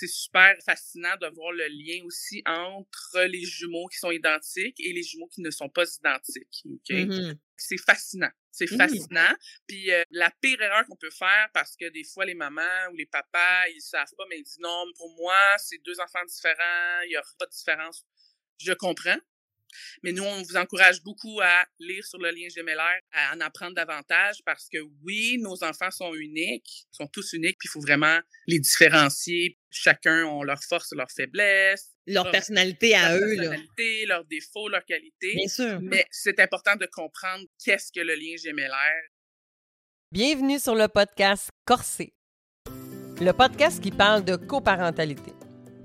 c'est super fascinant de voir le lien aussi entre les jumeaux qui sont identiques et les jumeaux qui ne sont pas identiques. Mm-hmm. C'est fascinant. C'est mmh. fascinant. Puis euh, la pire erreur qu'on peut faire, parce que des fois les mamans ou les papas, ils savent pas, mais ils disent non, pour moi, c'est deux enfants différents, il y aura pas de différence. Je comprends. Mais nous, on vous encourage beaucoup à lire sur le lien gémellaire, à en apprendre davantage parce que oui, nos enfants sont uniques, sont tous uniques, puis il faut vraiment les différencier. Chacun ont leurs forces, leurs faiblesses. Leur, personnalité à eux, leur personnalité, leurs défauts, leurs qualités. Bien sûr. Mais c'est important de comprendre qu'est-ce que le lien gémellaire. Bienvenue sur le podcast Corsé, le podcast qui parle de coparentalité.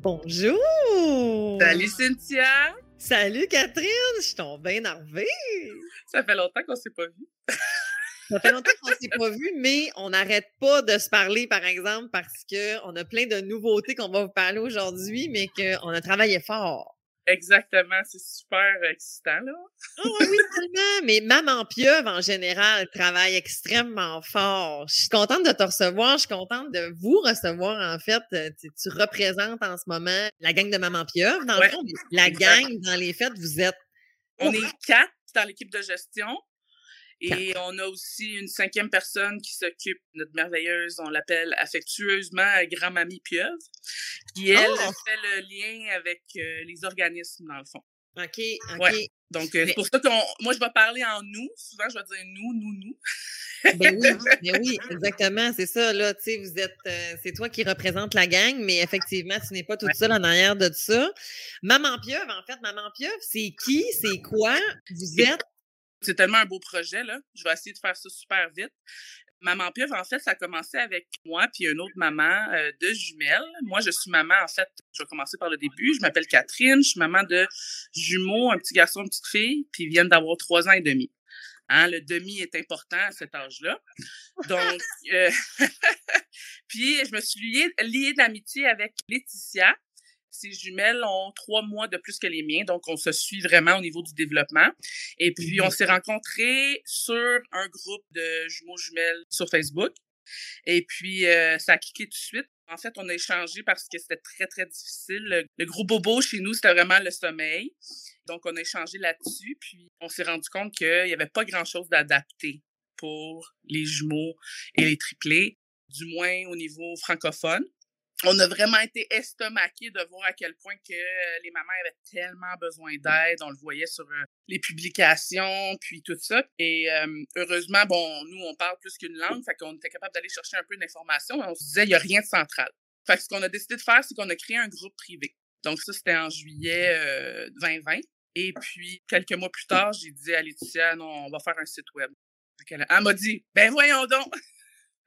Bonjour! Salut Cynthia! Salut Catherine! Je suis tombée énervée! Ça fait longtemps qu'on s'est pas vu. Ça fait longtemps qu'on s'est pas vu, mais on n'arrête pas de se parler, par exemple, parce qu'on a plein de nouveautés qu'on va vous parler aujourd'hui, mais qu'on a travaillé fort. Exactement, c'est super excitant, là. oh, oui, tellement. Mais Maman Pieuvre, en général, travaille extrêmement fort. Je suis contente de te recevoir. Je suis contente de vous recevoir, en fait. Euh, tu, représentes en ce moment la gang de Maman Pieuvre. Dans le fond, la gang, dans les fêtes, vous êtes... On est quatre dans l'équipe de gestion. Et on a aussi une cinquième personne qui s'occupe, notre merveilleuse, on l'appelle affectueusement grand-mamie Pieuvre, qui, elle, oh! fait le lien avec euh, les organismes, dans le fond. OK, OK. Donc, euh, c'est pour ça que moi, je vais parler en nous. Souvent, je vais dire nous, nous, nous. ben oui, ben oui, exactement, c'est ça, là, tu sais, vous êtes, euh, c'est toi qui représente la gang, mais effectivement, tu n'es pas toute seule en arrière de ça. Maman Pieuvre, en fait, Maman Pieuvre, c'est qui, c'est quoi, vous êtes, c'est tellement un beau projet, là. Je vais essayer de faire ça super vite. Maman Pieuvre, en fait, ça a commencé avec moi puis une autre maman euh, de jumelles. Moi, je suis maman, en fait, je vais commencer par le début. Je m'appelle Catherine, je suis maman de jumeaux, un petit garçon, une petite fille, puis ils viennent d'avoir trois ans et demi. Hein, le demi est important à cet âge-là. Donc, euh, puis je me suis liée, liée d'amitié avec Laetitia, ces jumelles ont trois mois de plus que les miens, donc on se suit vraiment au niveau du développement. Et puis, on s'est rencontrés sur un groupe de jumeaux jumelles sur Facebook. Et puis, euh, ça a cliqué tout de suite. En fait, on a échangé parce que c'était très, très difficile. Le, gros bobo chez nous, c'était vraiment le sommeil. Donc, on a échangé là-dessus. Puis, on s'est rendu compte qu'il n'y avait pas grand-chose d'adapté pour les jumeaux et les triplés, du moins au niveau francophone on a vraiment été estomaqués de voir à quel point que euh, les mamans avaient tellement besoin d'aide. On le voyait sur euh, les publications, puis tout ça. Et euh, heureusement, bon, nous, on parle plus qu'une langue, fait qu'on était capable d'aller chercher un peu d'informations, on se disait, il n'y a rien de central. Fait que ce qu'on a décidé de faire, c'est qu'on a créé un groupe privé. Donc ça, c'était en juillet 2020. Et puis, quelques mois plus tard, j'ai dit à Laetitia, non, on va faire un site web. Elle, elle m'a dit, ben voyons donc!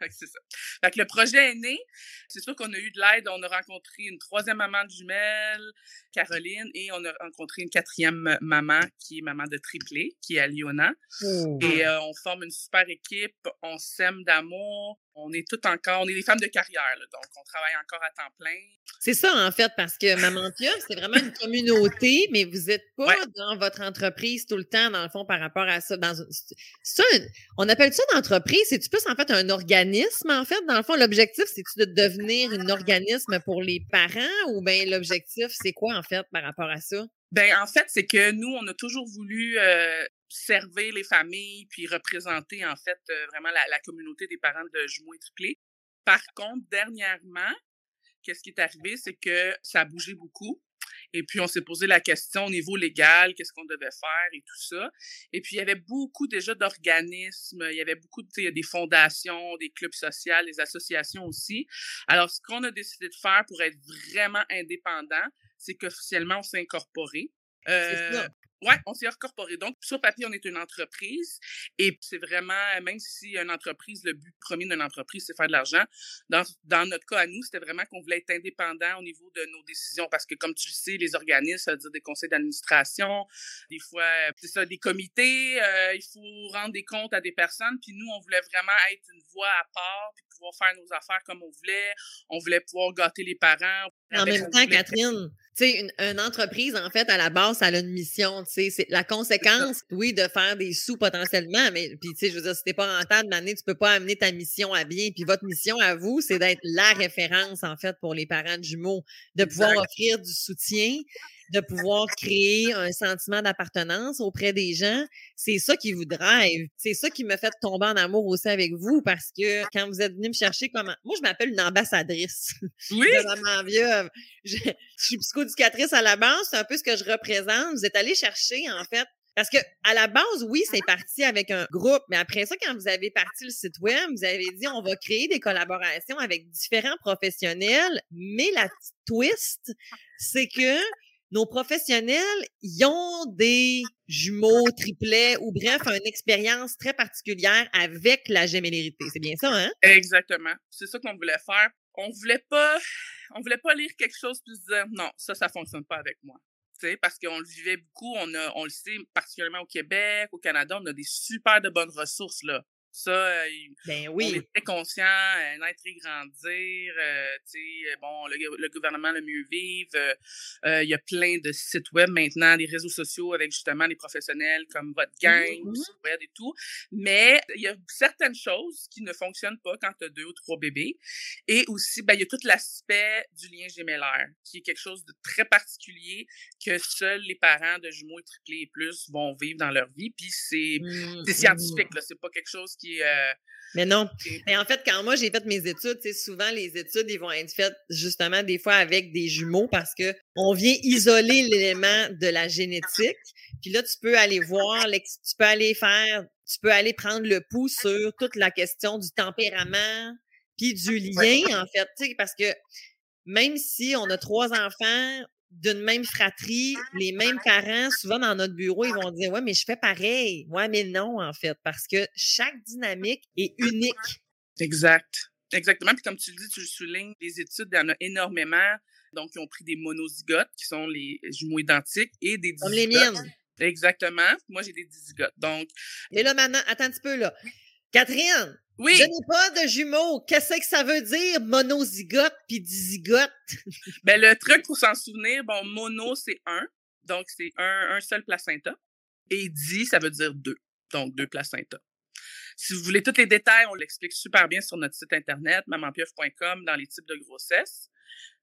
c'est ça. Fait que le projet est né. C'est sûr qu'on a eu de l'aide. On a rencontré une troisième maman de jumelles, Caroline, et on a rencontré une quatrième maman qui est maman de triplé, qui est Aliona. Oh. Et euh, on forme une super équipe. On s'aime d'amour on est tout encore, on est des femmes de carrière, donc on travaille encore à temps plein. C'est ça, en fait, parce que Maman Pia, c'est vraiment une communauté, mais vous n'êtes pas dans votre entreprise tout le temps, dans le fond, par rapport à ça. Dans, ça on appelle ça une entreprise, c'est-tu plus, en fait, un organisme, en fait? Dans le fond, l'objectif, c'est-tu de devenir un organisme pour les parents ou bien l'objectif, c'est quoi, en fait, par rapport à ça? Ben en fait, c'est que nous, on a toujours voulu euh, servir les familles puis représenter en fait euh, vraiment la, communauté des parents de jumeaux et triplés. Par contre, dernièrement, qu'est-ce qui est arrivé, c'est que ça a bougé beaucoup. Et puis, on s'est posé la question au niveau légal, qu'est-ce qu'on devait faire et tout ça. Et puis, il y avait beaucoup déjà d'organismes, il y avait beaucoup de, des fondations, des clubs sociaux, des associations aussi. Alors, ce qu'on a décidé de faire pour être vraiment indépendant, c'est qu'officiellement, on s'est incorporé. Euh, Ouais, on s'est incorporé. Donc, sur papier, on est une entreprise. Et c'est vraiment, même si une entreprise, le but premier d'une entreprise, c'est faire de l'argent, dans, dans notre cas à nous, c'était vraiment qu'on voulait être indépendant au niveau de nos décisions. Parce que, comme tu le sais, les organismes, ça veut dire des conseils d'administration, des fois, c'est ça, des comités, euh, il faut rendre des comptes à des personnes. Puis nous, on voulait vraiment être une voix à part, puis pouvoir faire nos affaires comme on voulait. On voulait pouvoir gâter les parents. En même temps, Catherine, tu sais, une, une, entreprise, en fait, à la base, elle a une mission, tu sais, c'est la conséquence, oui, de faire des sous potentiellement, mais puis, tu sais, je veux dire, si t'es pas rentable d'année, tu peux pas amener ta mission à bien. Puis votre mission à vous, c'est d'être la référence, en fait, pour les parents de jumeaux, de pouvoir offrir du soutien, de pouvoir créer un sentiment d'appartenance auprès des gens. C'est ça qui vous drive. C'est ça qui me fait tomber en amour aussi avec vous parce que quand vous êtes venu me chercher comment, moi, je m'appelle une ambassadrice. Oui. Maman Vieuve. Je, je suis psychoducatrice à la base. C'est un peu ce que je représente. Vous êtes allé chercher, en fait, parce que à la base, oui, c'est parti avec un groupe, mais après ça, quand vous avez parti le site web, vous avez dit on va créer des collaborations avec différents professionnels, mais la petite twist, c'est que nos professionnels, ils ont des jumeaux, triplets ou bref, une expérience très particulière avec la gémellérité. C'est bien ça, hein? Exactement. C'est ça qu'on voulait faire. On voulait pas, on voulait pas lire quelque chose puis se dire non, ça, ça fonctionne pas avec moi. T'sais, parce qu'on le vivait beaucoup, on a, on le sait, particulièrement au Québec, au Canada, on a des super de bonnes ressources, là. Ça, euh, ben oui. on est très conscient, euh, naître et grandir, euh, tu sais, bon, le, le, gouvernement le mieux vivre. Euh, il y a plein de sites web maintenant, des réseaux sociaux avec justement des professionnels comme votre gang, Mmh mh. web et tout. Mais il y a certaines choses qui ne fonctionnent pas quand tu as deux ou trois bébés. Et aussi, ben, il y a tout l'aspect du lien gémellaire, qui est quelque chose de très particulier que seuls les parents de jumeaux et triplés et plus vont vivre dans leur vie. Puis c'est Mmh, c'est scientifique, là. C'est pas quelque chose qui est... euh, Mais non. Mais en fait, quand moi j'ai fait mes études, souvent les études, ils vont être faites justement des fois avec des jumeaux parce que on vient isoler l'élément de la génétique. Puis là, tu peux aller voir, tu peux aller faire, tu peux aller prendre le pouls sur toute la question du tempérament, puis du lien, en fait, parce que même si on a trois enfants d'une même fratrie, les mêmes parents, souvent dans notre bureau, ils vont dire Ouais, mais je fais pareil. Ouais, mais non, en fait, parce que chaque dynamique est unique. Exact. Exactement. Puis comme tu le dis, tu le soulignes, les études, il y en a énormément. Donc, ils ont pris des monozygotes, qui sont les jumeaux identiques, et des Comme les miennes. Exactement. Moi, j'ai des dizygotes. Donc, Et là, maintenant, attends un petit peu, là. Catherine, oui, je n'ai pas de jumeaux. Qu'est-ce que ça veut dire, monozygote puis dizygote? ben, le truc pour s'en souvenir, bon, mono, c'est un. Donc, c'est un, un seul placenta. Et di, ça veut dire deux. Donc, deux placentas. Si vous voulez tous les détails, on l'explique super bien sur notre site internet, mamanpieuf.com, dans les types de grossesse.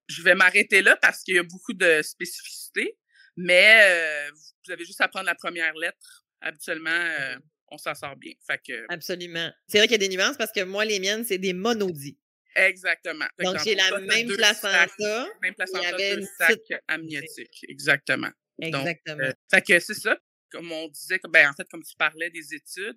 Je vais m'arrêter là parce qu'il y a beaucoup de spécificités, mais euh, vous avez juste à prendre la première lettre. Habituellement, euh, on s'en sort bien. Fait que, Absolument. C'est vrai qu'il y a des nuances parce que moi, les miennes, c'est des monodies. exactement. Donc, j'ai la même placenta. même placenta, avait deux une sacs petite- amniotiques. Exactement. Donc, Exactement. Euh, fait que c'est ça. Comme on disait, ben, en fait, comme tu parlais des études.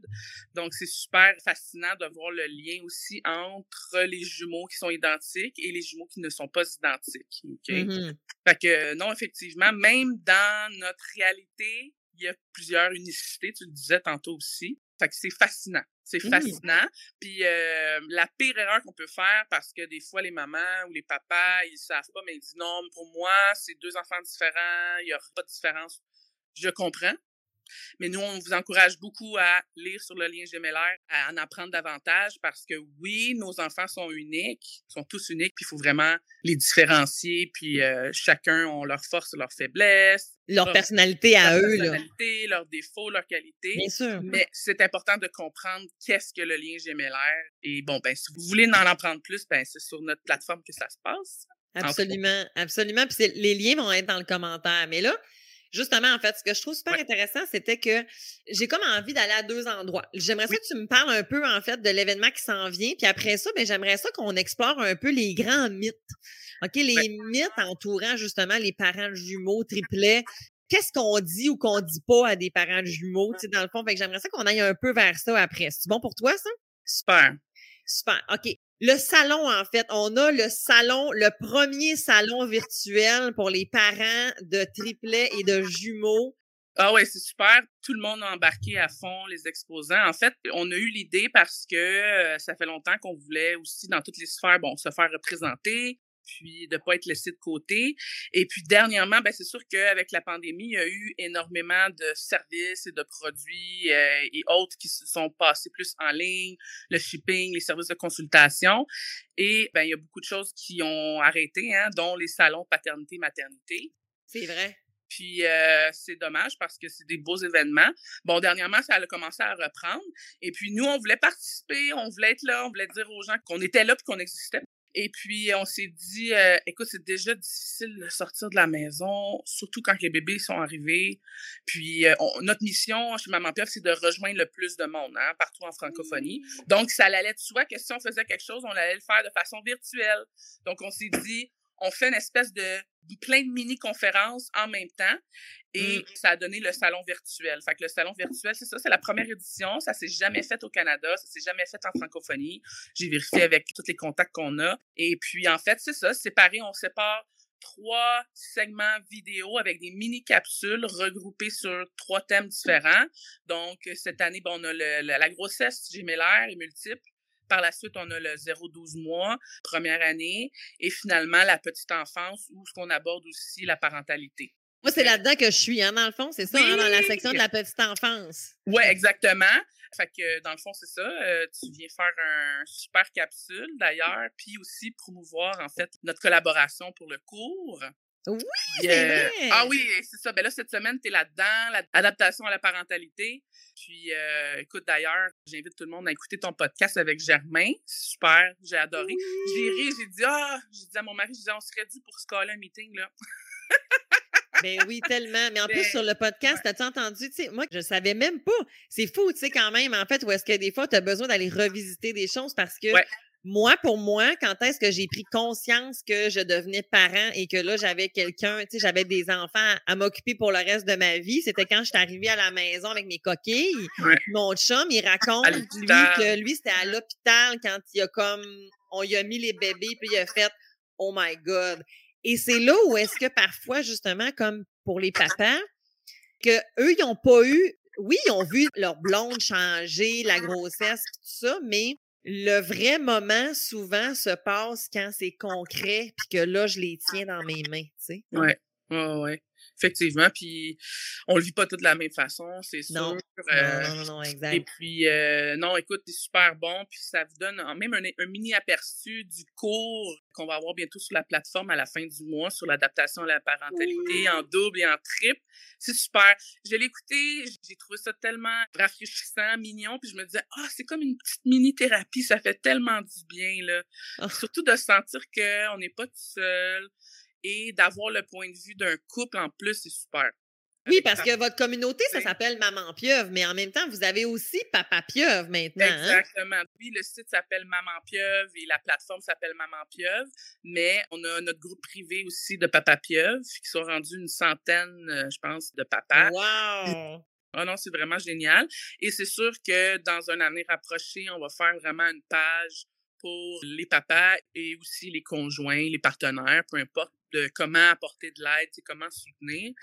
Donc, c'est super fascinant de voir le lien aussi entre les jumeaux qui sont identiques et les jumeaux qui ne sont pas identiques. OK? Mhm. Fait que, non, effectivement, même dans notre réalité, il y a plusieurs unicités, tu le disais tantôt aussi. Fait que c'est fascinant. C'est Mhm. fascinant. Puis euh, la pire erreur qu'on peut faire, parce que des fois, les mamans ou les papas, ils savent pas, mais ils disent non, pour moi, c'est deux enfants différents, il y aura pas de différence. Je comprends. Mais nous, on vous encourage beaucoup à lire sur le lien gémellaire, à en apprendre davantage parce que oui, nos enfants sont uniques, sont tous uniques, puis il faut vraiment les différencier, puis euh, chacun ont leurs forces leurs faiblesses, Leur leur- personnalité à leur eux, là. personnalité, leurs défauts, leurs qualités. Bien sûr. Mais c'est important de comprendre qu'est-ce que le lien gémellaire. Et bon, ben, si vous voulez en apprendre plus, ben, c'est sur notre plateforme que ça se passe. Absolument, absolument. Puis les liens vont être dans le commentaire. Mais là, justement, en fait, ce que je trouve super Ouais. intéressant, c'était que j'ai comme envie d'aller à deux endroits. J'aimerais ça que tu me parles un peu, en fait, de l'événement qui s'en vient. Puis après ça, ben, j'aimerais ça qu'on explore un peu les grands mythes. OK, les Ouais. mythes entourant justement les parents jumeaux, triplets. Qu'est-ce qu'on dit ou qu'on dit pas à des parents jumeaux, tu sais, dans le fond. Fait que j'aimerais ça qu'on aille un peu vers ça après. C'est bon pour toi, ça? Super. Super. OK. Le salon, en fait, on a le salon, le premier salon virtuel pour les parents de triplets et de jumeaux Ah ouais, c'est super. Tout le monde a embarqué à fond, les exposants. En fait, on a eu l'idée parce que euh, ça fait longtemps qu'on voulait aussi, dans toutes les sphères, bon, se faire représenter, puis de pas être laissé de côté. Et puis dernièrement, ben c'est sûr qu'avec la pandémie, il y a eu énormément de services et de produits euh, et autres qui se sont passés plus en ligne, le shipping, les services de consultation. Et ben il y a beaucoup de choses qui ont arrêté, hein, dont les salons paternité-maternité. C'est vrai. Puis euh, c'est dommage parce que c'est des beaux événements. Bon, dernièrement, ça a commencé à reprendre. Et puis nous, on voulait participer, on voulait être là, on voulait dire aux gens qu'on était là puis qu'on existait. Et puis on s'est dit, euh, écoute, c'est déjà difficile de sortir de la maison, surtout quand les bébés sont arrivés. Puis euh, notre mission chez Maman Piaf, c'est de rejoindre le plus de monde, hein, partout en francophonie. Donc ça allait de soi que si on faisait quelque chose, on allait le faire de façon virtuelle. Donc on s'est dit, on fait une espèce de plein de mini-conférences en même temps et mmh. ça a donné le salon virtuel. Fait que le salon virtuel, c'est ça, c'est la première édition. Ça s'est jamais fait au Canada, ça s'est jamais fait en francophonie. J'ai vérifié avec tous les contacts qu'on a. Et puis, en fait, c'est ça, séparé, on sépare trois segments vidéo avec des mini-capsules regroupées sur trois thèmes différents. Donc, cette année, bon, on a la grossesse gémellaire et multiple, par la suite, on a le 0-12 mois, première année, et finalement la petite enfance, où ce qu'on aborde aussi la parentalité. Moi, c'est là-dedans que je suis, hein, dans le fond, c'est ça, hein, dans la section de la petite enfance. Oui, exactement. Fait que, dans le fond, c'est ça. Euh, tu viens faire un super capsule, d'ailleurs, puis aussi promouvoir, en fait, notre collaboration pour le cours. Oui, vrai. Ah oui, c'est ça. Ben là, cette semaine, tu es là-dedans, l'adaptation à la parentalité. Puis, euh, écoute, d'ailleurs, j'invite tout le monde à écouter ton podcast avec Germain. Super, j'ai adoré. J'ai ri, j'ai dit, ah, j'ai dit à mon mari, je disais, on serait dû pour se un meeting, là. ben oui, tellement. Mais en plus, ben, sur le podcast, as-tu entendu? Moi, je savais même pas. C'est fou, tu sais, quand même, en fait, où est-ce que des fois, tu as besoin d'aller revisiter des choses parce que moi, pour moi, quand est-ce que j'ai pris conscience que je devenais parent et que là, j'avais quelqu'un, tu sais, j'avais des enfants à m'occuper pour le reste de ma vie, c'était quand je suis arrivée à la maison avec mes coquilles. Mon chum, il raconte, lui, que lui, c'était à l'hôpital quand il a comme, on lui a mis les bébés, puis il a fait, oh my God. Et c'est là où est-ce que parfois, justement, comme pour les papas, que eux, ils n'ont pas eu, oui, ils ont vu leur blonde changer, la grossesse, tout ça, mais le vrai moment, souvent, se passe quand c'est concret, puis que là, je les tiens dans mes mains, tu sais. Ouais, ouais, ouais. Effectivement, puis on le vit pas tout de la même façon, c'est sûr. Non, euh, non, non, non, exact. Et puis, euh, non, écoute, c'est super bon, puis ça vous donne même un, mini aperçu du cours qu'on va avoir bientôt sur la plateforme à la fin du mois sur l'adaptation à la parentalité en double et en triple. C'est super. Je l'ai écouté, j'ai trouvé ça tellement rafraîchissant, mignon, puis je me disais, ah, c'est comme une petite mini-thérapie, ça fait tellement du bien, là. Ah. Surtout de sentir qu'on n'est pas tout seul et d'avoir le point de vue d'un couple en plus, c'est super. Oui, parce que votre communauté, ça s'appelle Maman Pieuvre, mais en même temps, vous avez aussi Papa Pieuvre maintenant. Hein? Exactement. Oui, le site s'appelle Maman Pieuvre et la plateforme s'appelle Maman Pieuvre, mais on a notre groupe privé aussi de Papa Pieuvre qui sont rendus une centaine, euh, je pense, de papas. Wow! Oh non, c'est vraiment génial. Et c'est sûr que dans un avenir rapproché, on va faire vraiment une page pour les papas et aussi les conjoints, les partenaires, peu importe de comment apporter de l'aide, comment soutenir.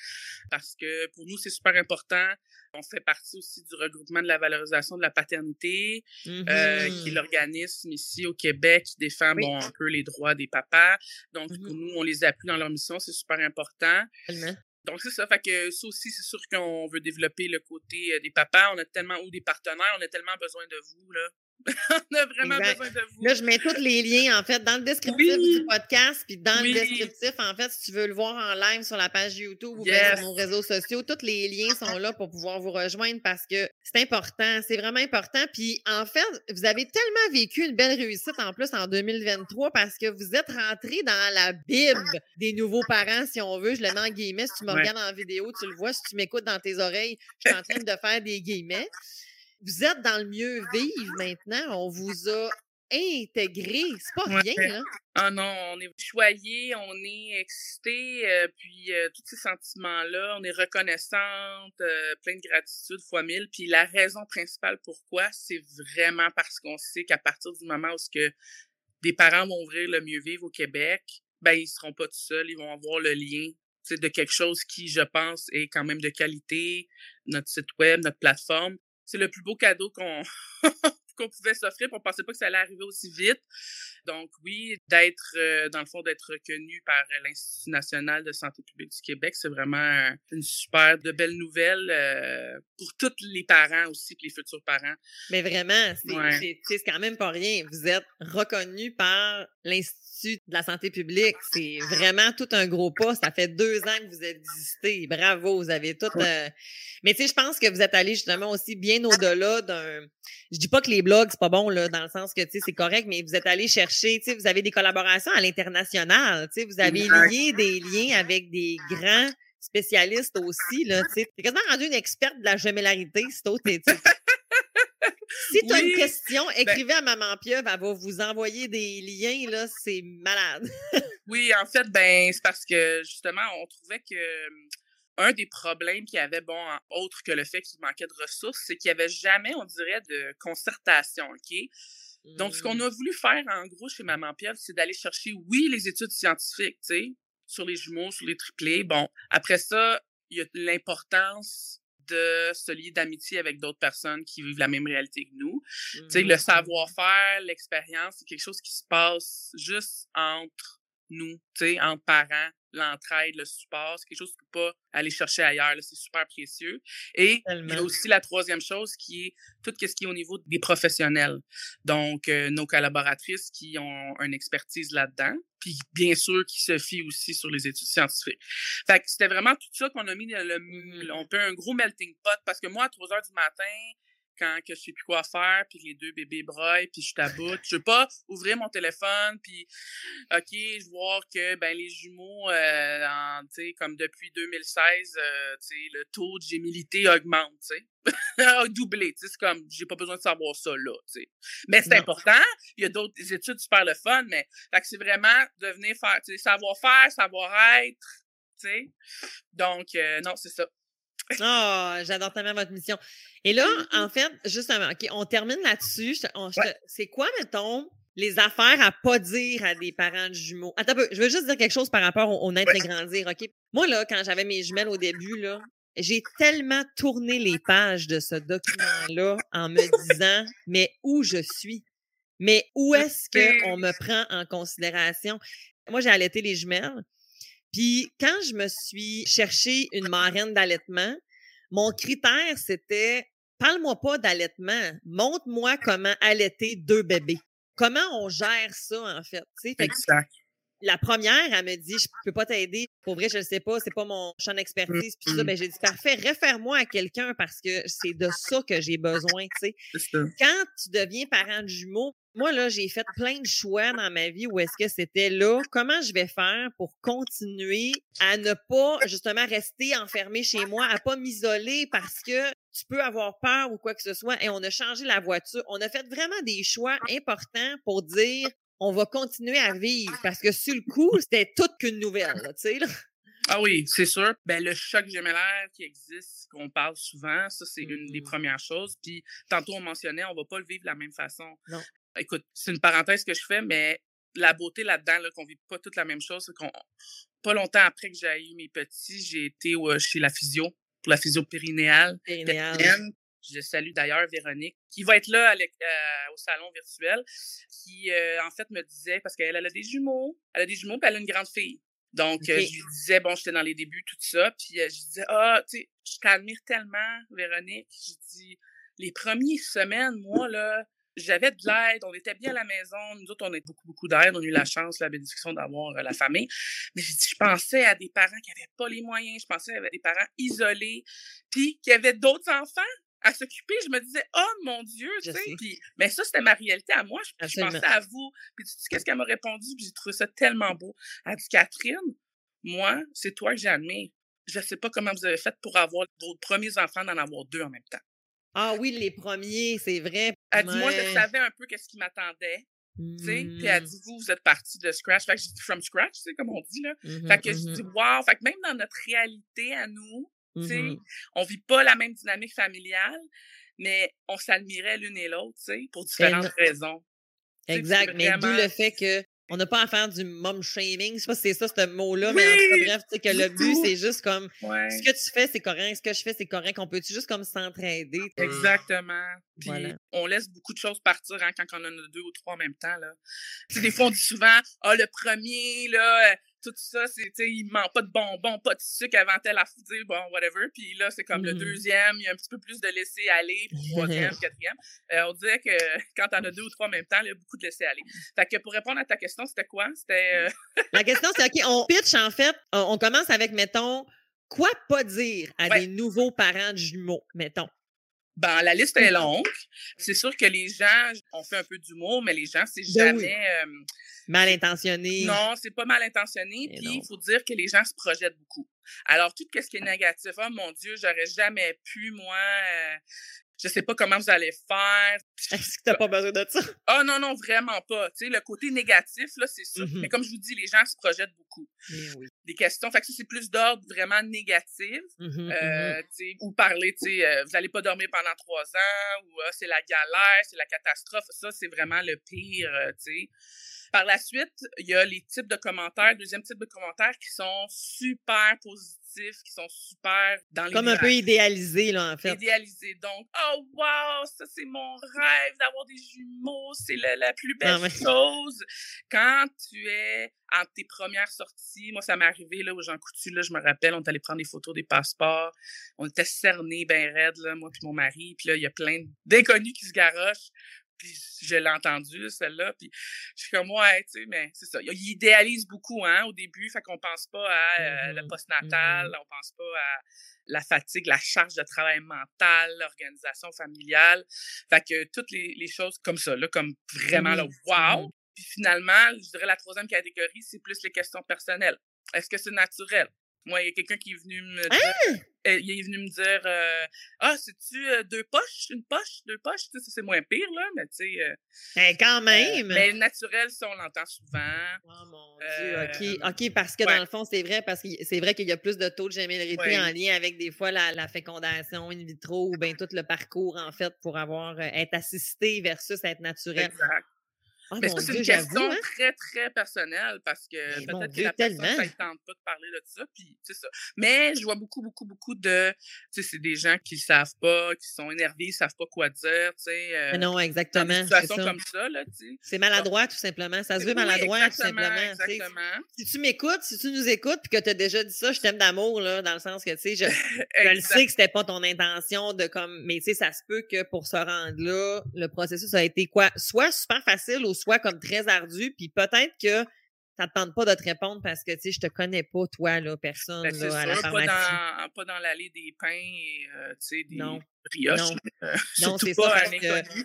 Parce que pour nous, c'est super important. On fait partie aussi du regroupement de la valorisation de la paternité, euh, qui est l'organisme ici au Québec qui défend bon, un peu les droits des papas. Donc, pour mmh nous, on les appuie dans leur mission, c'est super important. Donc, c'est ça. Fait que ça aussi, c'est sûr qu'on veut développer le côté euh, des papas. On a tellement, ou des partenaires, on a tellement besoin de vous, là. on a vraiment besoin de vous. Là, je mets tous les liens, en fait, dans le descriptif du podcast, puis dans le descriptif, en fait, si tu veux le voir en live sur la page YouTube ou sur nos réseaux sociaux, tous les liens sont là pour pouvoir vous rejoindre parce que c'est important, c'est vraiment important. Puis, en fait, vous avez tellement vécu une belle réussite en plus en 2023 parce que vous êtes rentré dans la Bible des nouveaux parents, si on veut. Je le mets en guillemets. Si tu me regardes en vidéo, tu le vois. Si tu m'écoutes dans tes oreilles, je suis en train de faire des guillemets. Vous êtes dans le mieux vivre maintenant. On vous a intégré. C'est pas rien, là. Ah non, on est choyé, on est excité, euh, puis euh, tous ces sentiments-là, on est reconnaissante, euh, plein de gratitude fois mille. Puis la raison principale pourquoi, c'est vraiment parce qu'on sait qu'à partir du moment où ce que des parents vont ouvrir le mieux vivre au Québec, ben ils seront pas tout seuls, ils vont avoir le lien de quelque chose qui, je pense, est quand même de qualité, notre site web, notre plateforme. C'est le plus beau cadeau qu'on qu'on pouvait s'offrir. On pensait pas que ça allait arriver aussi vite. Donc oui, d'être, euh, dans le fond, d'être reconnu par l'Institut national de santé publique du Québec, c'est vraiment une super de belle nouvelle euh, pour tous les parents aussi, les futurs parents. Mais vraiment, c'est quand même pas rien. Vous êtes reconnu par l'Institut de la santé publique. C'est vraiment tout un gros pas. Ça fait deux ans que vous existez. Bravo, vous avez tout... Euh, mais tu sais, je pense que vous êtes allé justement aussi bien au-delà d'un... Je dis pas que les blogs, c'est pas bon, là, dans le sens que, tu sais, c'est correct, mais vous êtes allé chercher, tu sais, vous avez des collaborations à l'international, tu sais, vous avez lié des liens avec des grands spécialistes aussi, là, tu sais. T'es quasiment rendu une experte de la gemellarité, c'est Si tu as une question, ben écrivez à Maman Pieuvre, elle va vous envoyer des liens, là, c'est malade. oui, en fait, ben, c'est parce que, justement, on trouvait que un des problèmes qu'il y avait, bon, autre que le fait qu'il manquait de ressources, c'est qu'il n'y avait jamais, on dirait, de concertation, OK? Donc, ce qu'on mmh. a voulu faire, en gros, chez Maman Pierre, c'est d'aller chercher, oui, les études scientifiques, tu sais, sur les jumeaux, sur les triplés. Bon, après ça, il y a l'importance de se lier d'amitié avec d'autres personnes qui vivent la même réalité que nous. Tu sais, le mmh. savoir-faire, l'expérience, c'est quelque chose qui se passe juste entre nous, tu sais, entre parents, l'entraide, le support, c'est quelque chose qu'on peut pas aller chercher ailleurs, c'est super précieux. Et il y a aussi la troisième chose qui est tout ce qui est au niveau des professionnels. Donc, euh, nos collaboratrices qui ont une expertise là-dedans, puis bien sûr qui se fient aussi sur les études scientifiques. Fait que c'était vraiment tout ça qu'on a mis, le, mmh on peut un gros melting pot, parce que moi, à 3 heures du matin, quand que je sais plus quoi faire, puis les deux bébés broient, puis je taboute. Je veux pas ouvrir mon téléphone, puis OK, je vois que ben les jumeaux, euh, comme depuis 2016, euh, le taux de gémilité augmente, tu sais. doublé, c'est comme, j'ai pas besoin de savoir ça là, tu sais. Mais c'est important, il y a d'autres études super le fun, mais fait que c'est vraiment de venir faire, tu sais, savoir-faire, savoir-être, tu sais. Donc, euh, non, c'est ça. Oh, j'adore tellement votre mission. Et là, en fait, justement, OK, on termine là-dessus. C'est quoi, mettons, les affaires à pas dire à des parents de jumeaux? Attends un peu, je veux juste dire quelque chose par rapport au, naître et grandir, OK? Moi, là, quand j'avais mes jumelles au début, là, j'ai tellement tourné les pages de ce document-là en me disant, mais où je suis? Mais où est-ce qu'on me prend en considération? Moi, j'ai allaité les jumelles. Puis quand je me suis cherché une marraine d'allaitement, mon critère, c'était parle-moi pas d'allaitement, montre-moi comment allaiter deux bébés. Comment on gère ça, en fait? exact. La première, elle me dit, je peux pas t'aider. Pour vrai, je ne sais pas, c'est pas mon champ d'expertise. Puis ça, ben, j'ai dit, parfait, réfère-moi à quelqu'un parce que c'est de ça que j'ai besoin, tu sais. Quand tu deviens parent de jumeaux, moi, là, j'ai fait plein de choix dans ma vie où est-ce que c'était là. Comment je vais faire pour continuer à ne pas, justement, rester enfermé chez moi, à pas m'isoler parce que tu peux avoir peur ou quoi que ce soit? Et on a changé la voiture. On a fait vraiment des choix importants pour dire, on va continuer à vivre parce que sur le coup, c'était toute qu'une nouvelle, tu sais, là. Ah oui, c'est sûr. Ben, le choc gémellaire qui existe, qu'on parle souvent, ça, c'est une des mmh. premières choses. Puis, tantôt, on mentionnait, on va pas le vivre de la même façon. Non écoute, c'est une parenthèse que je fais, mais la beauté là-dedans, là, qu'on vit pas toute la même chose, c'est qu'on, pas longtemps après que j'ai eu mes petits, j'ai été chez la physio, pour la physio périnéale. Je salue d'ailleurs Véronique, qui va être là euh, au salon virtuel, qui euh, en fait me disait, parce qu'elle a des jumeaux, elle a des jumeaux, puis elle a une grande fille. Donc, euh, je lui disais, bon, j'étais dans les débuts, tout ça, puis je disais, ah, tu sais, je t'admire tellement, Véronique. Je dis, les premières semaines, moi, là, j'avais de l'aide, on était bien à la maison, nous autres, on a beaucoup, beaucoup d'aide, on a eu la chance, la bénédiction d'avoir euh, la famille. Mais je pensais à des parents qui n'avaient pas les moyens, je pensais à des parents isolés, puis qui avaient d'autres enfants à s'occuper. Je me disais, oh mon Dieu, tu sais. Puis, mais ça, c'était ma réalité à moi. Je, pensais à vous. Puis tu sais, qu'est-ce qu'elle m'a répondu? Puis j'ai trouvé ça tellement beau. Elle dit, Catherine, moi, c'est toi que j'admire. Je ne sais pas comment vous avez fait pour avoir vos premiers enfants, d'en avoir deux en même temps. Ah oui, les premiers, c'est vrai. Elle dit, moi, je savais un peu qu'est-ce qui m'attendait. sais, Puis elle mmh. dit, vous, vous êtes parti de scratch. Fait que j'ai dit from scratch, tu sais, comme on dit, là. Mmh fait que je dis, mmh wow. Fait que même dans notre réalité à nous, tu sais, on vit pas la même dynamique familiale, mais on s'admirait l'une et l'autre, tu sais, pour différentes raisons. Exact. Mais d'où le fait que on n'a pas à faire du mom shaming. Je sais pas si c'est ça, ce mot-là, mais en tout cas, bref, tu sais, que le but, c'est juste comme ce que tu fais, c'est correct, ce que je fais, c'est correct. On peut-tu juste comme s'entraider? Exactement. Puis on laisse beaucoup de choses partir hein, quand on en a deux ou trois en même temps. Là. des fois, on dit souvent Ah, le premier, là, tout ça, c'est, tu sais, il ment pas de bonbons, pas de sucre avant tel à dire, bon, whatever. Puis là, c'est comme le mmh deuxième, il y a un petit peu plus de laisser aller, puis troisième, quatrième. Euh, on dirait que quand t'en as deux ou trois en même temps, il y a beaucoup de laisser aller. Fait que pour répondre à ta question, c'était quoi? C'était. Euh, La question, c'est OK, on pitch, en fait, on commence avec, mettons, quoi pas dire à des nouveaux parents de jumeaux, mettons. Ben, la liste est longue. C'est sûr que les gens ont fait un peu d'humour, mais les gens, c'est ben jamais. mal intentionné. Non, c'est pas mal intentionné. Puis il faut dire que les gens se projettent beaucoup. Alors, tout ce qui est négatif, oh mon Dieu, j'aurais jamais pu, moi, euh, je sais pas comment vous allez faire. Est-ce que t'as pas besoin de ça? Ah non, non, vraiment pas. Tu sais, le côté négatif, là, c'est ça. Mais mmh comme je vous dis, les gens se projettent beaucoup. oui. Des questions. Fait que ça, c'est plus d'ordre vraiment négatif. Euh, tu sais, ou parler, tu sais, euh, vous allez pas dormir pendant trois ans, ou ah, c'est la galère, c'est la catastrophe. Ça, c'est vraiment le pire, euh, tu sais. Par la suite, il y a les types de commentaires, deuxième type de commentaires qui sont super positifs, qui sont super dans les Comme un peu idéalisés, là, en fait. Idéalisés. Donc, oh wow, ça c'est mon rêve d'avoir des jumeaux, c'est la, la, plus belle chose. Quand tu es en tes premières sorties, moi ça m'est arrivé là, au Jean Coutu, là, je me rappelle, on est allé prendre des photos des passeports, on était cernés ben raides, là, moi puis mon mari, puis là, il y a plein d'inconnus qui se garochent puis je l'ai entendu, celle-là, puis je suis comme, ouais, tu sais, mais c'est ça. Il idéalise beaucoup, hein, au début, fait qu'on pense pas à euh, le mmh postnatal, mmh on pense pas à la fatigue, la charge de travail mental, l'organisation familiale. Fait que toutes les, les, choses comme ça, là, comme vraiment, là, wow! Puis finalement, je dirais la troisième catégorie, c'est plus les questions personnelles. Est-ce que c'est naturel? Moi, il y a quelqu'un qui est venu me dire, euh, il est venu me dire, euh, ah, c'est-tu euh, deux poches, une poche, deux poches, tu sais, ça c'est moins pire là, mais tu sais. Ben, quand même. mais naturel, ça on l'entend souvent. Oh mon dieu, ok, ok, parce que dans le fond c'est vrai, parce que c'est vrai qu'il y a plus de taux de gémellérité en lien avec des fois la, la, fécondation in vitro ou bien tout le parcours en fait pour avoir être assisté versus être naturel. Exact. Oh mais ça, c'est une question hein? très, très personnelle parce que peut-être que la personne ne tente pas de parler de ça, puis c'est ça. Mais je vois beaucoup, beaucoup, beaucoup de, tu sais, c'est des gens qui savent pas, qui sont énervés, ils savent pas quoi dire, tu sais. Euh, non, exactement. Dans une situation comme ça, là, tu sais. C'est maladroit, tout simplement. Ça se veut maladroit, tout simplement. Exactement. Si tu m'écoutes, si tu nous écoutes, puis que tu as déjà dit ça, je t'aime d'amour, là, dans le sens que, tu sais, je, je le sais que c'était pas ton intention de comme, mais tu sais, ça se peut que pour se rendre là, le processus a été quoi? Soit super facile ou soit comme très ardu, puis peut-être que ça te tente pas de te répondre parce que, tu sais, je te connais pas, toi, là, personne, ben, là, à la pharmacie. Pas dans, pas dans l'allée des pains et, euh, tu sais, des non. brioches. Non, euh, non c'est ça. Parce que,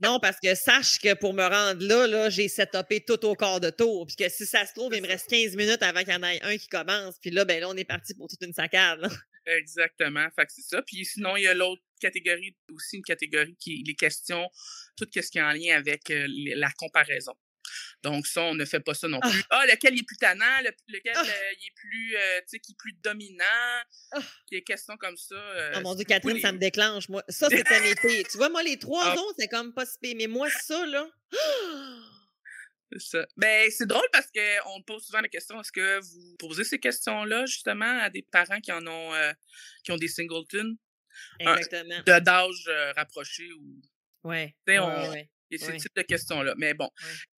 non, parce que sache que pour me rendre là, là j'ai setupé tout au corps de tour. Puis que si ça se trouve, il me reste 15 minutes avant qu'il y en ait un qui commence. Puis là, ben là, on est parti pour toute une saccade, là. Exactement. Fait que c'est ça. Puis sinon, il y a l'autre catégorie, aussi une catégorie qui est les questions, tout ce qui est en lien avec euh, la comparaison. Donc, ça, on ne fait pas ça non plus. Ah, lequel il est plus tannant, lequel ah! euh, il est plus, euh, tu sais, qui est plus dominant? Ah! Des questions comme ça. oh mon Dieu, Catherine, ça me déclenche, moi. Ça, c'est un épée. tu vois, moi, les trois autres, c'est comme pas si Mais moi, ça, là. C'est ça. Ben, c'est drôle parce qu'on pose souvent la question est-ce que vous posez ces questions-là, justement, à des parents qui en ont, qui ont des singletons? Exactement. De d'âge rapproché ou. Ouais. ouais, on, ouais. A ce type de questions-là. Mais bon,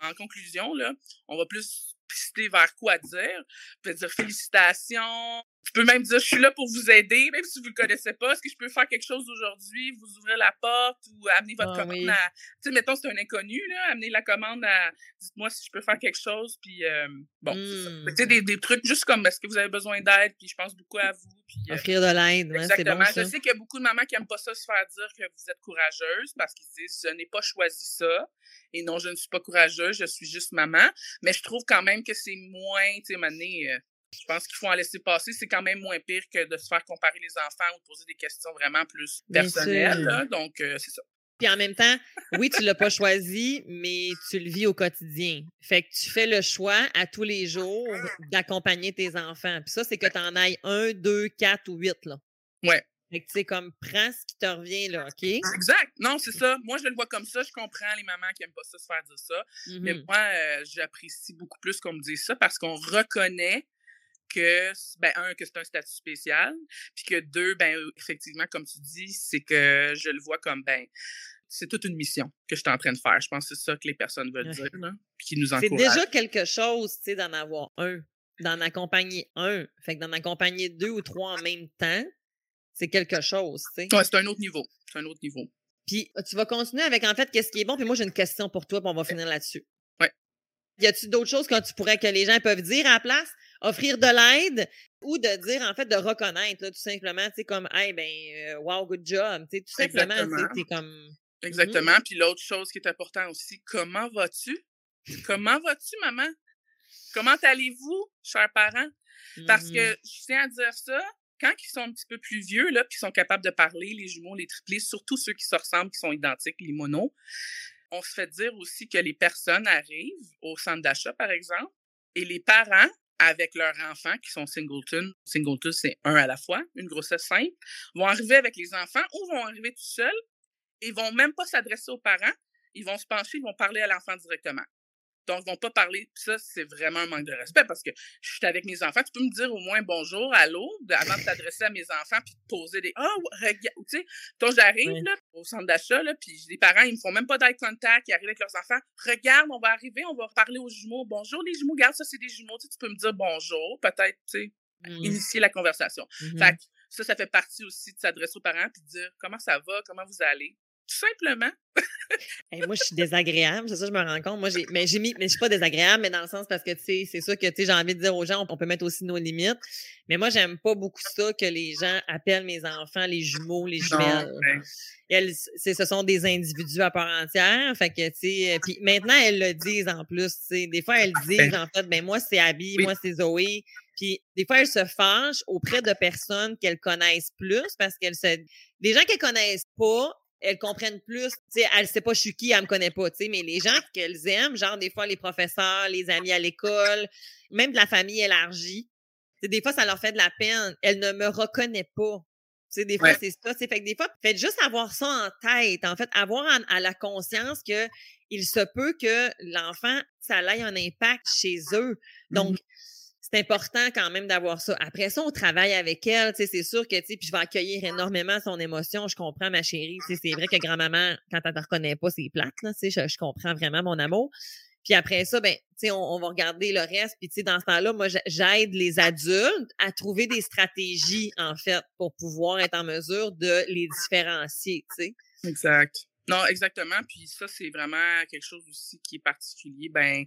en conclusion, là, on va plus pister vers quoi dire. Je dire félicitations, je peux même dire, je suis là pour vous aider, même si vous ne le connaissez pas. Est-ce que je peux faire quelque chose aujourd'hui? Vous ouvrez la porte ou amener votre ah commande à... Tu sais, mettons, c'est un inconnu, là. Amener la commande à... Dites-moi si je peux faire quelque chose, puis euh, bon, mmh. Tu sais, des, des, trucs juste comme, est-ce que vous avez besoin d'aide? Puis je pense beaucoup à vous. Puis, euh, Offrir de l'aide, ouais, Exactement. Bon, je sais qu'il y a beaucoup de mamans qui n'aiment pas ça se faire dire que vous êtes courageuse parce qu'ils disent, je n'ai pas choisi ça. Et non, je ne suis pas courageuse, je suis juste maman. Mais je trouve quand même que c'est moins, tu sais, euh, je pense qu'il faut en laisser passer. C'est quand même moins pire que de se faire comparer les enfants ou de poser des questions vraiment plus personnelles. Donc, euh, c'est ça. Puis en même temps, oui, tu l'as pas choisi, mais tu le vis au quotidien. Fait que tu fais le choix à tous les jours d'accompagner tes enfants. Puis ça, c'est que tu en ailles un, deux, quatre ou huit, là. Ouais. Fait que tu sais, comme, prends ce qui te revient, là, OK? Exact. Non, c'est ça. Moi, je le vois comme ça. Je comprends les mamans qui n'aiment pas ça se faire dire ça. Mais Mhm. moi, euh, j'apprécie beaucoup plus qu'on me dise ça parce qu'on reconnaît que, ben, un, que c'est un statut spécial, puis que deux, ben, euh, effectivement, comme tu dis, c'est que je le vois comme, ben, c'est toute une mission que je suis en train de faire. Je pense que c'est ça que les personnes veulent dire, là, puis qui nous C'est encouragent. déjà quelque chose, tu sais, d'en avoir un, d'en accompagner un. Fait que d'en accompagner deux ou trois en même temps, c'est quelque chose, tu sais. Ouais, c'est un autre niveau. C'est un autre niveau. Puis tu vas continuer avec, en fait, qu'est-ce qui est bon. Puis moi, j'ai une question pour toi, puis on va finir là-dessus. Ouais. Y a-tu d'autres choses que tu pourrais que les gens peuvent dire à la place? Offrir de l'aide ou de dire, en fait, de reconnaître, là, tout simplement, tu sais, comme, hey, ben, euh, wow, good job. Tu sais, tout simplement, tu Exactement. comme. Exactement. Puis l'autre chose qui est important aussi, comment vas-tu? Comment vas-tu, maman? Comment allez-vous, chers parents? Parce que je tiens à dire ça, quand ils sont un petit peu plus vieux, là, puis ils sont capables de parler, les jumeaux, les triplés, surtout ceux qui se ressemblent, qui sont identiques, les monos, on se fait dire aussi que les personnes arrivent au centre d'achat, par exemple, et les parents, avec leurs enfants qui sont singleton, singleton, c'est un à la fois, une grossesse simple, vont arriver avec les enfants ou vont arriver tout seuls et vont même pas s'adresser aux parents, ils vont se pencher, ils vont parler à l'enfant directement. Donc, ils vont pas parler. Puis ça, c'est vraiment un manque de respect parce que je suis avec mes enfants. Tu peux me dire au moins bonjour, allô, avant de t'adresser à mes enfants puis de poser des Ah, regarde. Tu sais, donc j'arrive là, au centre d'achat, là, puis les parents, ils me font même pas d'eye contact, ils arrivent avec leurs enfants. Regarde, on va arriver, on va parler aux jumeaux. Bonjour, les jumeaux, regarde, ça, c'est des jumeaux. Tu, sais, tu peux me dire bonjour, peut-être, tu sais, Mhm. initier la conversation. Fait que ça, ça fait partie aussi de s'adresser aux parents puis de dire comment ça va, comment vous allez? Tout simplement. Hey, moi, je suis désagréable, c'est ça, je me rends compte. Moi, j'ai, mais j'ai mis, mais je suis pas désagréable, mais dans le sens parce que, tu sais, c'est sûr que, tu sais, j'ai envie de dire aux gens, on peut mettre aussi nos limites. Mais moi, j'aime pas beaucoup ça que les gens appellent mes enfants les jumeaux, les jumelles. Non, ben, Elles, ce sont des individus à part entière. Fait que, tu sais, puis maintenant, elles le disent en plus, tu sais. Des fois, elles disent, en fait, ben, moi, c'est Abby, Oui. moi, c'est Zoé. Puis, des fois, elles se fâchent auprès de personnes qu'elles connaissent plus parce qu'elles se, des gens qu'elles connaissent pas, elles comprennent plus. Tu sais, elle sait pas je suis qui, elle me connaît pas, tu sais, mais les gens qu'elles aiment, genre des fois les professeurs, les amis à l'école, même de la famille élargie, tu sais, des fois ça leur fait de la peine. Elles ne me reconnaissent pas. Tu sais, des fois, Ouais. c'est ça. C'est fait que des fois, faites juste avoir ça en tête. En fait, avoir à la conscience que il se peut que l'enfant, ça ait un impact chez eux. Donc, c'est important quand même d'avoir ça. Après ça, on travaille avec elle, tu sais, c'est sûr que, tu puis je vais accueillir énormément son émotion. Je comprends ma chérie, c'est vrai que grand-maman, quand elle te reconnaît pas, c'est plate, là, tu sais, je, comprends vraiment mon amour. Puis après ça, ben, tu sais, on, va regarder le reste. Puis, tu sais, dans ce temps-là, moi, j'a- j'aide les adultes à trouver des stratégies, en fait, pour pouvoir être en mesure de les différencier, tu sais. Exact. Non, exactement. Puis ça, c'est vraiment quelque chose aussi qui est particulier. Ben,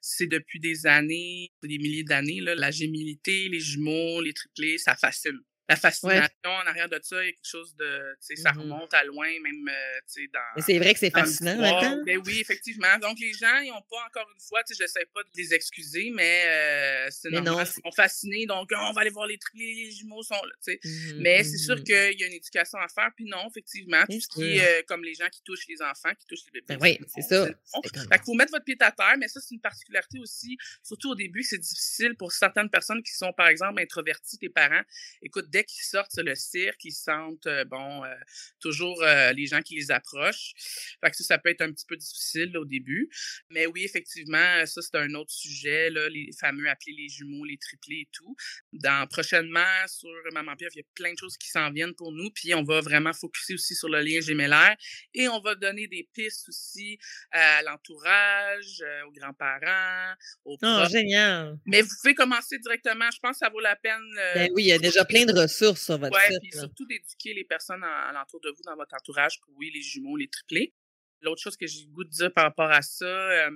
c'est depuis des années, des milliers d'années, la gémilité, les jumeaux, les triplés, ça fascine. La fascination en arrière de ça, il y a quelque chose de, tu sais, ça Mhm. remonte à loin, même, euh, tu sais, dans. Mais c'est vrai que c'est fascinant, maintenant. Ben oui, effectivement. Donc, les gens, ils n'ont pas, encore une fois, tu sais, j'essaie pas de les excuser, mais euh, c'est Mais non, normal. Ils sont fascinés, donc, on va aller voir les triplés, les jumeaux sont là, tu sais. Mhm, Mais c'est sûr mhm. qu'il y a une éducation à faire, puis non, effectivement, tout ce qui est euh, comme les gens qui touchent les enfants, qui touchent les bébés. Ben oui, c'est ça. Fait qu'il faut mettre votre pied à terre, mais ça, c'est une particularité aussi, surtout au début, c'est difficile pour certaines personnes qui sont, par exemple, introverties, tes parents. Écoute, dès qu'ils sortent sur le cirque, ils sentent, euh, bon, euh, toujours euh, les gens qui les approchent. Fait que ça, ça peut être un petit peu difficile là, au début. Mais oui, effectivement, ça, c'est un autre sujet, là, les fameux appelés les jumeaux, les triplés et tout. Dans, prochainement, sur Maman Pierre, il y a plein de choses qui s'en viennent pour nous, puis on va vraiment focuser aussi sur le lien gémellaire et on va donner des pistes aussi à l'entourage, aux grands-parents, aux Oh, profs. génial. Mais vous pouvez commencer directement. Je pense que ça vaut la peine. euh, Ben oui, il y a déjà plein de ressources sur votre Ouais, site. puis surtout d'éduquer les personnes à- alentour de vous, dans votre entourage, pour oui, les jumeaux, les triplés. L'autre chose que j'ai le goût de dire par rapport à ça, euh,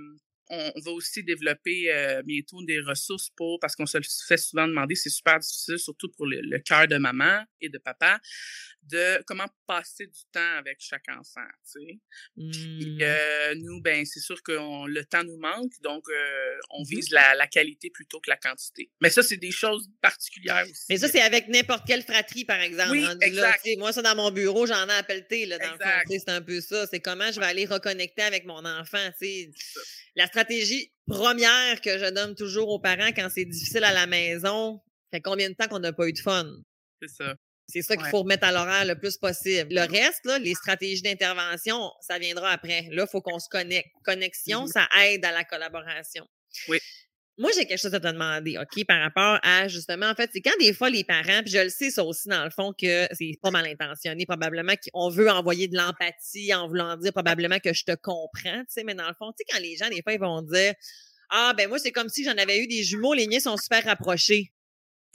on va aussi développer euh, bientôt des ressources pour, parce qu'on se le fait souvent demander, c'est super difficile, surtout pour le, le cœur de maman et de papa, de comment passer du temps avec chaque enfant, tu sais. Puis Hmm. euh, nous, ben c'est sûr que on- le temps nous manque, donc euh, on Mhm. vise la, la qualité plutôt que la quantité. Mais ça, c'est des choses particulières aussi. Mais ça, c'est avec n'importe quelle fratrie, par exemple. Oui, là. exact. Moi, ça, dans mon bureau, j'en ai appelé là, dans C'est un peu ça. C'est comment je vais aller reconnecter avec mon enfant. tu sais. ça. La stratégie première que je donne toujours aux parents quand c'est difficile à la maison, fait combien de temps qu'on n'a pas eu de fun? C'est ça. C'est ça qu'il Ouais. faut remettre à l'horaire le plus possible. Le reste, là, les stratégies d'intervention, ça viendra après. Là, il faut qu'on se connecte. Connexion, Mhm. ça aide à la collaboration. Oui. Moi, j'ai quelque chose à te demander, OK, par rapport à, justement, en fait, c'est quand des fois les parents, puis je le sais ça aussi, dans le fond, que c'est pas mal intentionné, probablement qu'on veut envoyer de l'empathie en voulant dire probablement que je te comprends, tu sais, mais dans le fond, tu sais, quand les gens, des fois, ils vont dire, ah, ben moi, c'est comme si j'en avais eu des jumeaux, les miens sont super rapprochés.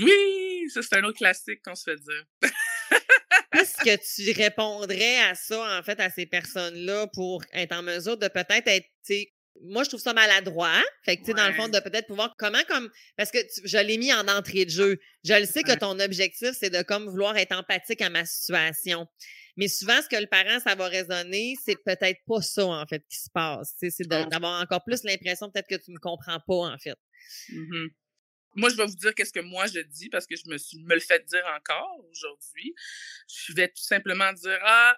Oui, ça, c'est un autre classique qu'on se fait dire. Qu'est-ce que tu répondrais à ça, en fait, à ces personnes-là pour être en mesure de peut-être être, tu sais, moi, je trouve ça maladroit. Fait que, tu sais, dans le fond, de peut-être pouvoir, comment, comme, parce que tu- je l'ai mis en entrée de jeu. Je le sais que ton objectif, c'est de comme vouloir être empathique à ma situation. Mais souvent, ce que le parent, ça va résonner, c'est peut-être pas ça, en fait, qui se passe. C'est d'avoir encore plus l'impression peut-être que tu me comprends pas, en fait. Mhm. Moi, je vais vous dire qu'est-ce que moi je dis parce que je me suis me le fait dire encore aujourd'hui. Je vais tout simplement dire ah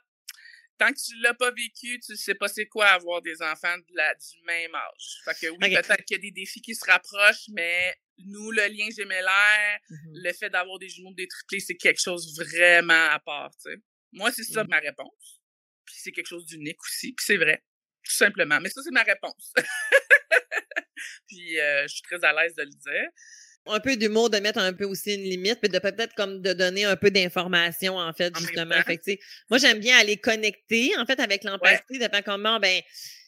tant que tu l'as pas vécu, tu sais pas c'est quoi avoir des enfants de la, du même âge. Fait que oui, peut-être qu'il y a des défis qui se rapprochent, mais nous, le lien gémellaire, Mhm. le fait d'avoir des jumeaux des triplés, c'est quelque chose vraiment à part, tu sais. Moi, c'est ça Mhm. ma réponse. Puis c'est quelque chose d'unique aussi, puis c'est vrai. Tout simplement. Mais ça, c'est ma réponse. puis euh, je suis très à l'aise de le dire. Un peu d'humour, de mettre un peu aussi une limite, puis de peut-être comme de donner un peu d'informations, en fait, justement. Fait que, moi, j'aime bien aller connecter, en fait, avec l'empathie, de faire comme, bon, ben,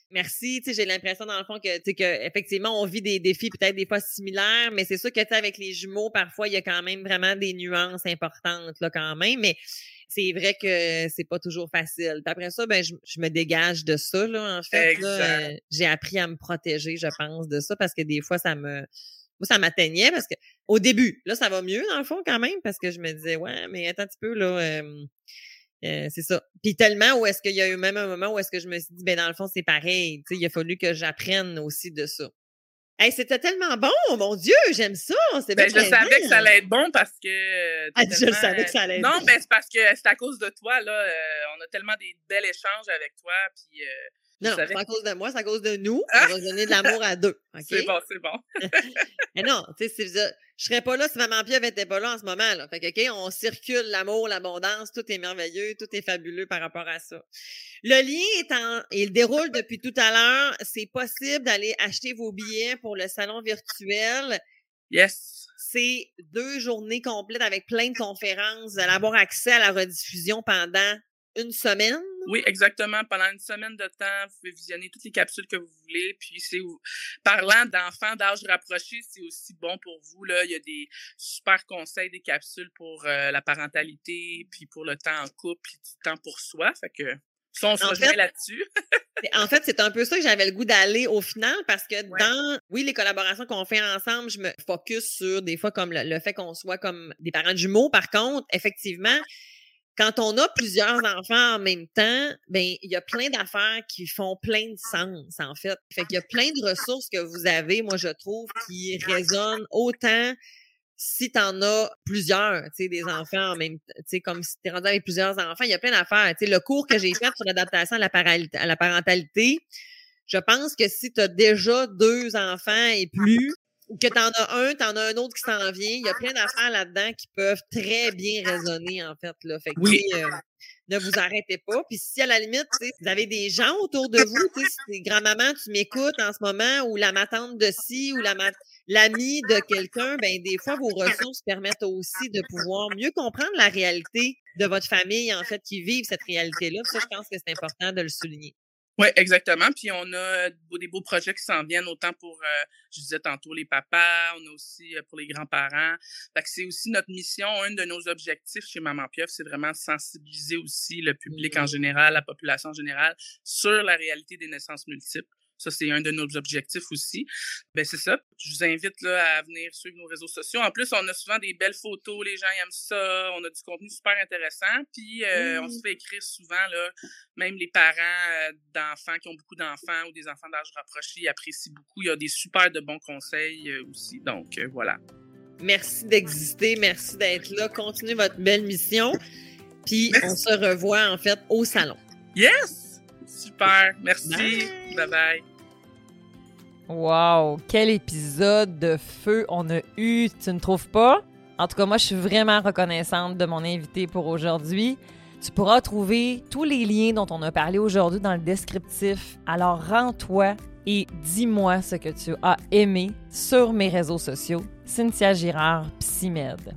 merci, tu sais, j'ai l'impression, dans le fond, que, tu sais, que, effectivement, on vit des défis peut-être des fois similaires, mais c'est sûr que, tu sais, avec les jumeaux, parfois, il y a quand même vraiment des nuances importantes, là, quand même, mais c'est vrai que c'est pas toujours facile. Puis après ça, ben, je, je me dégage de ça, là, en fait. là. Euh, j'ai appris à me protéger, je pense, de ça, parce que des fois, ça me, moi, ça m'atteignait parce que au début, là, ça va mieux dans le fond quand même parce que je me disais, ouais, mais attends un petit peu, là, euh, euh, c'est ça. Puis tellement où est-ce qu'il y a eu même un moment où est-ce que je me suis dit, ben dans le fond, c'est pareil. Tu sais, il a fallu que j'apprenne aussi de ça. Hey, c'était tellement bon, mon Dieu, j'aime ça. C'est Ben, bien je savais que ça allait être bon parce que. euh, Ah, je savais que euh, ça allait être Non, bon. ben, c'est parce que c'est à cause de toi, là. euh, on a tellement des bels échanges avec toi, puis. euh, Non, c'est pas à cause de moi, c'est à cause de nous. Ah! On va se donner de l'amour à deux. OK? C'est bon, c'est bon. Mais non, tu sais, je serais pas là si Maman Pieuvre était pas là en ce moment, là. Fait que, OK, on circule l'amour, l'abondance, tout est merveilleux, tout est fabuleux par rapport à ça. Le lien est en, il déroule depuis tout à l'heure. C'est possible d'aller acheter vos billets pour le salon virtuel. Yes. C'est deux journées complètes avec plein de conférences. Vous allez avoir accès à la rediffusion pendant une semaine? Oui, exactement. Pendant une semaine de temps, vous pouvez visionner toutes les capsules que vous voulez. Puis c'est parlant d'enfants d'âge rapproché, c'est aussi bon pour vous. Là, il y a des super conseils, des capsules pour euh, la parentalité, puis pour le temps en couple, puis du temps pour soi. Fait que ça, on se En rejoint là-dessus. En fait, c'est un peu ça que j'avais le goût d'aller au final parce que Ouais. dans, oui, les collaborations qu'on fait ensemble, je me focus sur des fois comme le, le fait qu'on soit comme des parents de jumeaux. Par contre, effectivement, quand on a plusieurs enfants en même temps, ben il y a plein d'affaires qui font plein de sens en fait. Fait qu'il y a plein de ressources que vous avez, moi je trouve, qui résonnent autant si t'en as plusieurs, tu sais, des enfants en même temps, tu comme si t'es rendu avec plusieurs enfants, il y a plein d'affaires. Tu sais, le cours que j'ai fait sur l'adaptation à la, à la parentalité, je pense que si tu as déjà deux enfants et plus, ou que tu en as un, tu en as un autre qui s'en vient, il y a plein d'affaires là-dedans qui peuvent très bien résonner, en fait. Là. Fait que, Oui. euh, ne vous arrêtez pas. Puis si à la limite, vous avez des gens autour de vous, si t'es grand-maman, tu m'écoutes en ce moment, ou la matante de ci, ou la l'ami de quelqu'un, ben des fois, vos ressources permettent aussi de pouvoir mieux comprendre la réalité de votre famille, en fait, qui vivent cette réalité-là. Ça, je pense que c'est important de le souligner. Oui, exactement. Puis on a des beaux projets qui s'en viennent, autant pour, euh, je disais tantôt, les papas, on a aussi euh, pour les grands-parents. Fait que c'est aussi notre mission, un de nos objectifs chez Maman Pieuvre, c'est vraiment sensibiliser aussi le public en général, la population en général, sur la réalité des naissances multiples. Ça, c'est un de nos objectifs aussi. Ben c'est ça. Je vous invite là, à venir suivre nos réseaux sociaux. En plus, on a souvent des belles photos, les gens aiment ça, on a du contenu super intéressant. Puis euh, on se fait écrire souvent, là, même les parents euh, d'enfants qui ont beaucoup d'enfants ou des enfants d'âge rapproché apprécient beaucoup. Il y a des super de bons conseils euh, aussi. Donc voilà. Merci d'exister, merci d'être là. Continuez votre belle mission. Puis Merci. on se revoit en fait au salon. Yes! Super. Merci. Bye. Bye bye. Wow, quel épisode de feu on a eu, tu ne trouves pas? En tout cas, moi, je suis vraiment reconnaissante de mon invité pour aujourd'hui. Tu pourras trouver tous les liens dont on a parlé aujourd'hui dans le descriptif. Alors, rends-toi et dis-moi ce que tu as aimé sur mes réseaux sociaux. Cynthia Girard, PsyMed.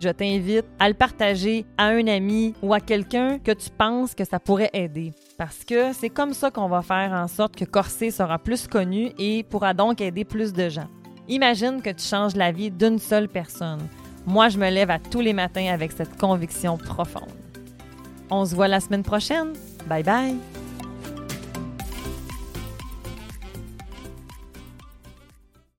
Je t'invite à le partager à un ami ou à quelqu'un que tu penses que ça pourrait aider. Parce que c'est comme ça qu'on va faire en sorte que Corset sera plus connu et pourra donc aider plus de gens. Imagine que tu changes la vie d'une seule personne. Moi, je me lève à tous les matins avec cette conviction profonde. On se voit la semaine prochaine. Bye bye!